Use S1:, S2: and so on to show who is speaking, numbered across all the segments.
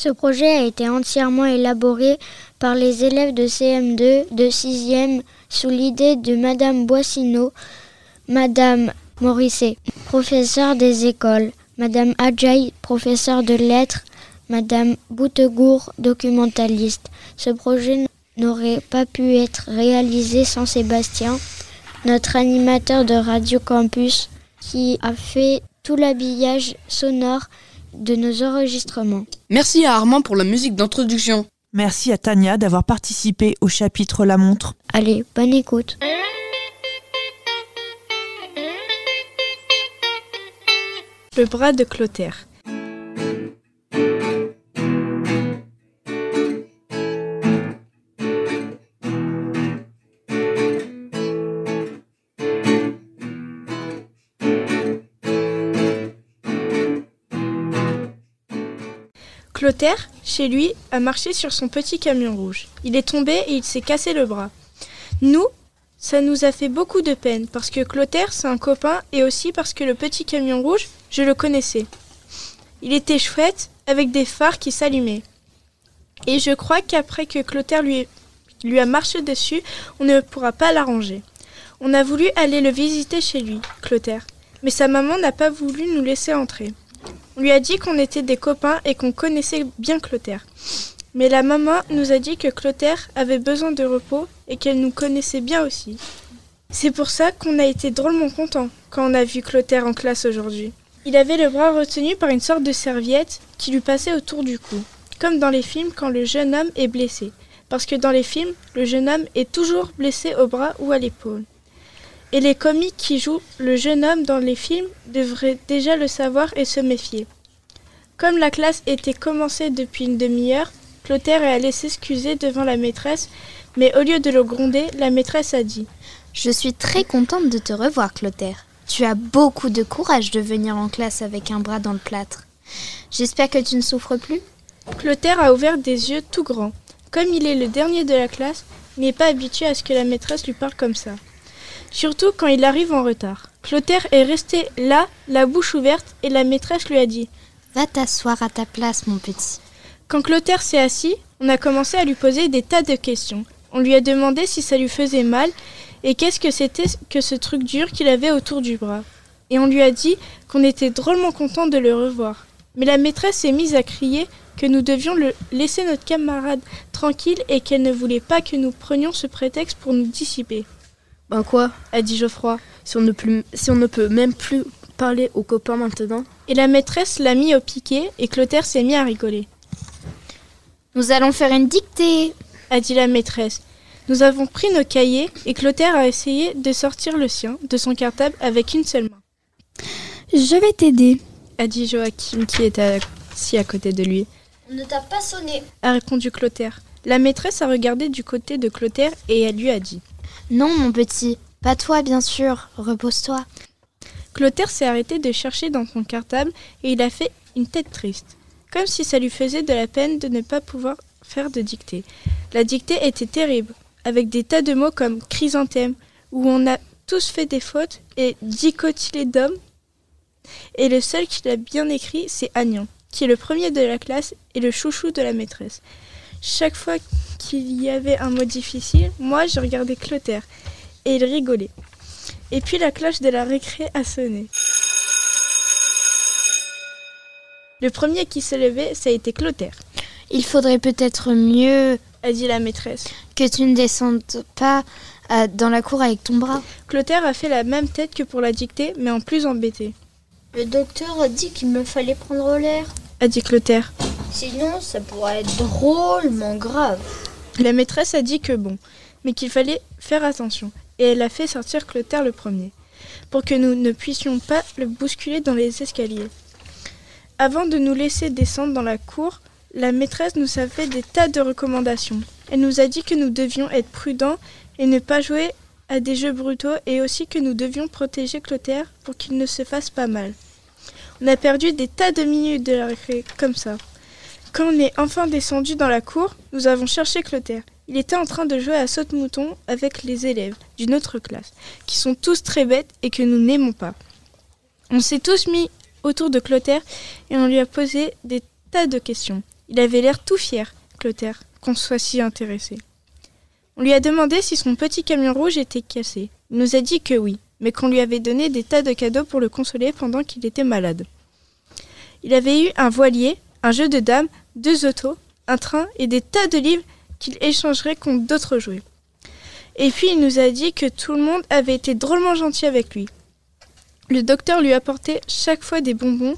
S1: Ce projet a été entièrement élaboré par les élèves de CM2 de 6e sous l'idée de Madame Boissineau, Madame Morisset, professeure des écoles, Madame Adjaï, professeure de lettres, Madame Boutegour, documentaliste. Ce projet n'aurait pas pu être réalisé sans Sébastien, notre animateur de Radio Campus, qui a fait tout l'habillage sonore de nos enregistrements.
S2: Merci à Armand pour la musique d'introduction.
S3: Merci à Tania d'avoir participé au chapitre La montre.
S1: Allez, bonne écoute.
S4: Le bras de Clotaire. Clotaire, chez lui, a marché sur son petit camion rouge. Il est tombé et il s'est cassé le bras. Nous, ça nous a fait beaucoup de peine parce que Clotaire, c'est un copain et aussi parce que le petit camion rouge, je le connaissais. Il était chouette avec des phares qui s'allumaient. Et je crois qu'après que Clotaire lui, a marché dessus, on ne pourra pas l'arranger. On a voulu aller le visiter chez lui, Clotaire, mais sa maman n'a pas voulu nous laisser entrer. On lui a dit qu'on était des copains et qu'on connaissait bien Clotaire. Mais la maman nous a dit que Clotaire avait besoin de repos et qu'elle nous connaissait bien aussi. C'est pour ça qu'on a été drôlement contents quand on a vu Clotaire en classe aujourd'hui. Il avait le bras retenu par une sorte de serviette qui lui passait autour du cou, comme dans les films quand le jeune homme est blessé. Parce que dans les films, le jeune homme est toujours blessé au bras ou à l'épaule. Et les comiques qui jouent le jeune homme dans les films devraient déjà le savoir et se méfier. Comme la classe était commencée depuis une demi-heure, Clotaire est allé s'excuser devant la maîtresse, mais au lieu de le gronder, la maîtresse a dit
S5: Je suis très contente de te revoir, Clotaire. Tu as beaucoup de courage de venir en classe avec un bras dans le plâtre. J'espère que tu ne souffres plus
S4: Clotaire a ouvert des yeux tout grands. Comme il est le dernier de la classe, il n'est pas habitué à ce que la maîtresse lui parle comme ça surtout quand il arrive en retard. Clotaire est resté là, la bouche ouverte, et la maîtresse lui a dit
S5: Va t'asseoir à ta place, mon petit.
S4: Quand Clotaire s'est assis, on a commencé à lui poser des tas de questions. On lui a demandé si ça lui faisait mal et qu'est-ce que c'était que ce truc dur qu'il avait autour du bras. Et on lui a dit qu'on était drôlement content de le revoir. Mais la maîtresse s'est mise à crier que nous devions le laisser notre camarade tranquille et qu'elle ne voulait pas que nous prenions ce prétexte pour nous dissiper.
S2: Ben quoi a dit Geoffroy. Si on, ne si on ne peut même plus parler aux copains maintenant.
S4: Et la maîtresse l'a mis au piquet et Clotaire s'est mis à rigoler.
S5: Nous allons faire une dictée,
S4: a dit la maîtresse. Nous avons pris nos cahiers et Clotaire a essayé de sortir le sien de son cartable avec une seule main.
S6: Je vais t'aider,
S4: a dit Joachim qui était assis à côté de lui.
S7: On ne t'a pas sonné,
S4: a répondu Clotaire. La maîtresse a regardé du côté de Clotaire et elle lui a dit
S5: non, mon petit, pas toi, bien sûr. Repose-toi.
S4: Clotaire s'est arrêté de chercher dans son cartable et il a fait une tête triste, comme si ça lui faisait de la peine de ne pas pouvoir faire de dictée. La dictée était terrible, avec des tas de mots comme chrysanthème, où on a tous fait des fautes, et dicotylédome. Et le seul qui l'a bien écrit, c'est Agnan, qui est le premier de la classe et le chouchou de la maîtresse. Chaque fois qu'il y avait un mot difficile, moi je regardais Clotaire et il rigolait. Et puis la cloche de la récré a sonné. Le premier qui s'est levé, ça a été Clotaire.
S5: Il faudrait peut-être mieux,
S4: a dit la maîtresse,
S5: que tu ne descendes pas euh, dans la cour avec ton bras.
S4: Clotaire a fait la même tête que pour la dictée, mais en plus embêté.
S7: Le docteur a dit qu'il me fallait prendre l'air,
S4: a dit Clotaire.
S7: Sinon, ça pourrait être drôlement grave.
S4: La maîtresse a dit que bon, mais qu'il fallait faire attention, et elle a fait sortir Clotaire le premier, pour que nous ne puissions pas le bousculer dans les escaliers. Avant de nous laisser descendre dans la cour, la maîtresse nous a fait des tas de recommandations. Elle nous a dit que nous devions être prudents et ne pas jouer à des jeux brutaux et aussi que nous devions protéger Clotaire pour qu'il ne se fasse pas mal. On a perdu des tas de minutes de la récré, comme ça. Quand on est enfin descendu dans la cour, nous avons cherché Clotaire. Il était en train de jouer à saute-mouton avec les élèves d'une autre classe, qui sont tous très bêtes et que nous n'aimons pas. On s'est tous mis autour de Clotaire et on lui a posé des tas de questions. Il avait l'air tout fier, Clotaire, qu'on soit si intéressé. On lui a demandé si son petit camion rouge était cassé. Il nous a dit que oui, mais qu'on lui avait donné des tas de cadeaux pour le consoler pendant qu'il était malade. Il avait eu un voilier, un jeu de dames, deux autos, un train et des tas de livres qu'il échangerait contre d'autres jouets. Et puis il nous a dit que tout le monde avait été drôlement gentil avec lui. Le docteur lui apportait chaque fois des bonbons,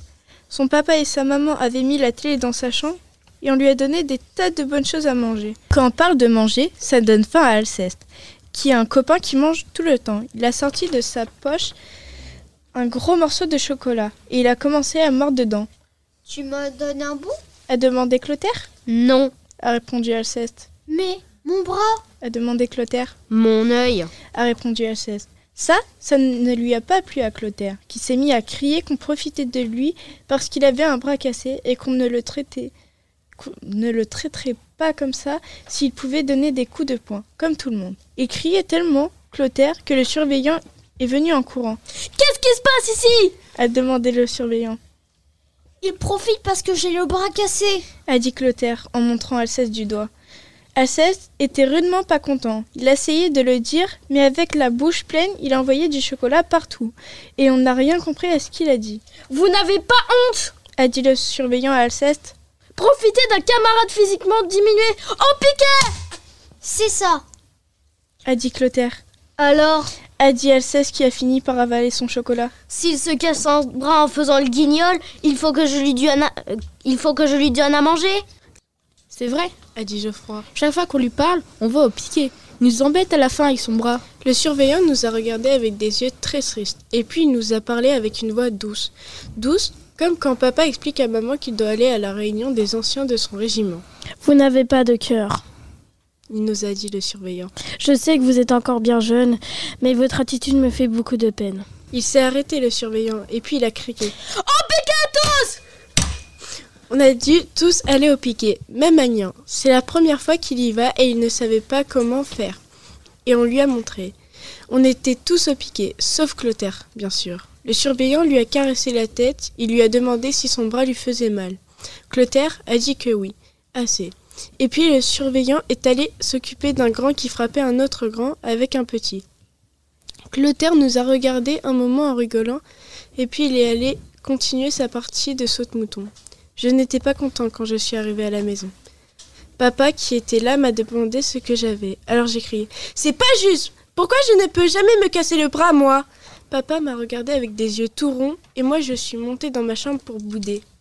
S4: son papa et sa maman avaient mis la télé dans sa chambre et on lui a donné des tas de bonnes choses à manger. Quand on parle de manger, ça donne faim à Alceste, qui est un copain qui mange tout le temps. Il a sorti de sa poche un gros morceau de chocolat et il a commencé à mordre dedans.
S7: Tu me donnes un bout?
S4: A demandé Clotaire
S5: Non.
S4: a répondu Alceste.
S7: Mais mon bras
S4: A demandé Clotaire
S5: Mon œil.
S4: a répondu Alceste. Ça, ça ne lui a pas plu à Clotaire, qui s'est mis à crier qu'on profitait de lui parce qu'il avait un bras cassé et qu'on ne le traitait qu'on ne le traiterait pas comme ça s'il pouvait donner des coups de poing, comme tout le monde. Il criait tellement, Clotaire, que le surveillant est venu en courant.
S7: Qu'est-ce qui se passe ici?
S4: A demandé le surveillant.
S7: Il profite parce que j'ai le bras cassé.
S4: A dit Clotaire en montrant Alceste du doigt. Alceste était rudement pas content. Il essayait de le dire, mais avec la bouche pleine, il envoyait du chocolat partout. Et on n'a rien compris à ce qu'il a dit.
S7: Vous n'avez pas honte
S4: A dit le surveillant à Alceste.
S7: Profitez d'un camarade physiquement diminué en piquet
S1: C'est ça.
S4: A dit Clotaire.
S7: Alors,
S4: A dit Alceste qui a fini par avaler son chocolat.
S7: s'il se casse un bras en faisant le guignol, il faut que je lui donne à, euh, il faut que je lui donne à manger
S8: C'est vrai.
S4: A dit Geoffroy.
S8: Chaque fois qu'on lui parle, on va au piquet. Il nous embête à la fin avec son bras.
S9: Le surveillant nous a regardés avec des yeux très tristes, et puis il nous a parlé avec une voix douce. Douce, comme quand papa explique à maman qu'il doit aller à la réunion des anciens de son régiment.
S10: Vous n'avez pas de cœur.
S9: Il nous a dit le surveillant.
S10: Je sais que vous êtes encore bien jeune, mais votre attitude me fait beaucoup de peine.
S9: Il s'est arrêté le surveillant, et puis il a crié. Piquet tous On a dû tous aller au piquet, même Agnan. C'est la première fois qu'il y va et il ne savait pas comment faire. Et on lui a montré. On était tous au piquet, sauf Clotaire, bien sûr. Le surveillant lui a caressé la tête, il lui a demandé si son bras lui faisait mal. Clotaire a dit que oui, assez. Et puis le surveillant est allé s'occuper d'un grand qui frappait un autre grand avec un petit. Clotaire nous a regardé un moment en rigolant, et puis il est allé continuer sa partie de saute-mouton. Je n'étais pas content quand je suis arrivé à la maison. Papa, qui était là, m'a demandé ce que j'avais. Alors j'ai crié C'est pas juste Pourquoi je ne peux jamais me casser le bras, moi? Papa m'a regardé avec des yeux tout ronds, et moi je suis montée dans ma chambre pour bouder.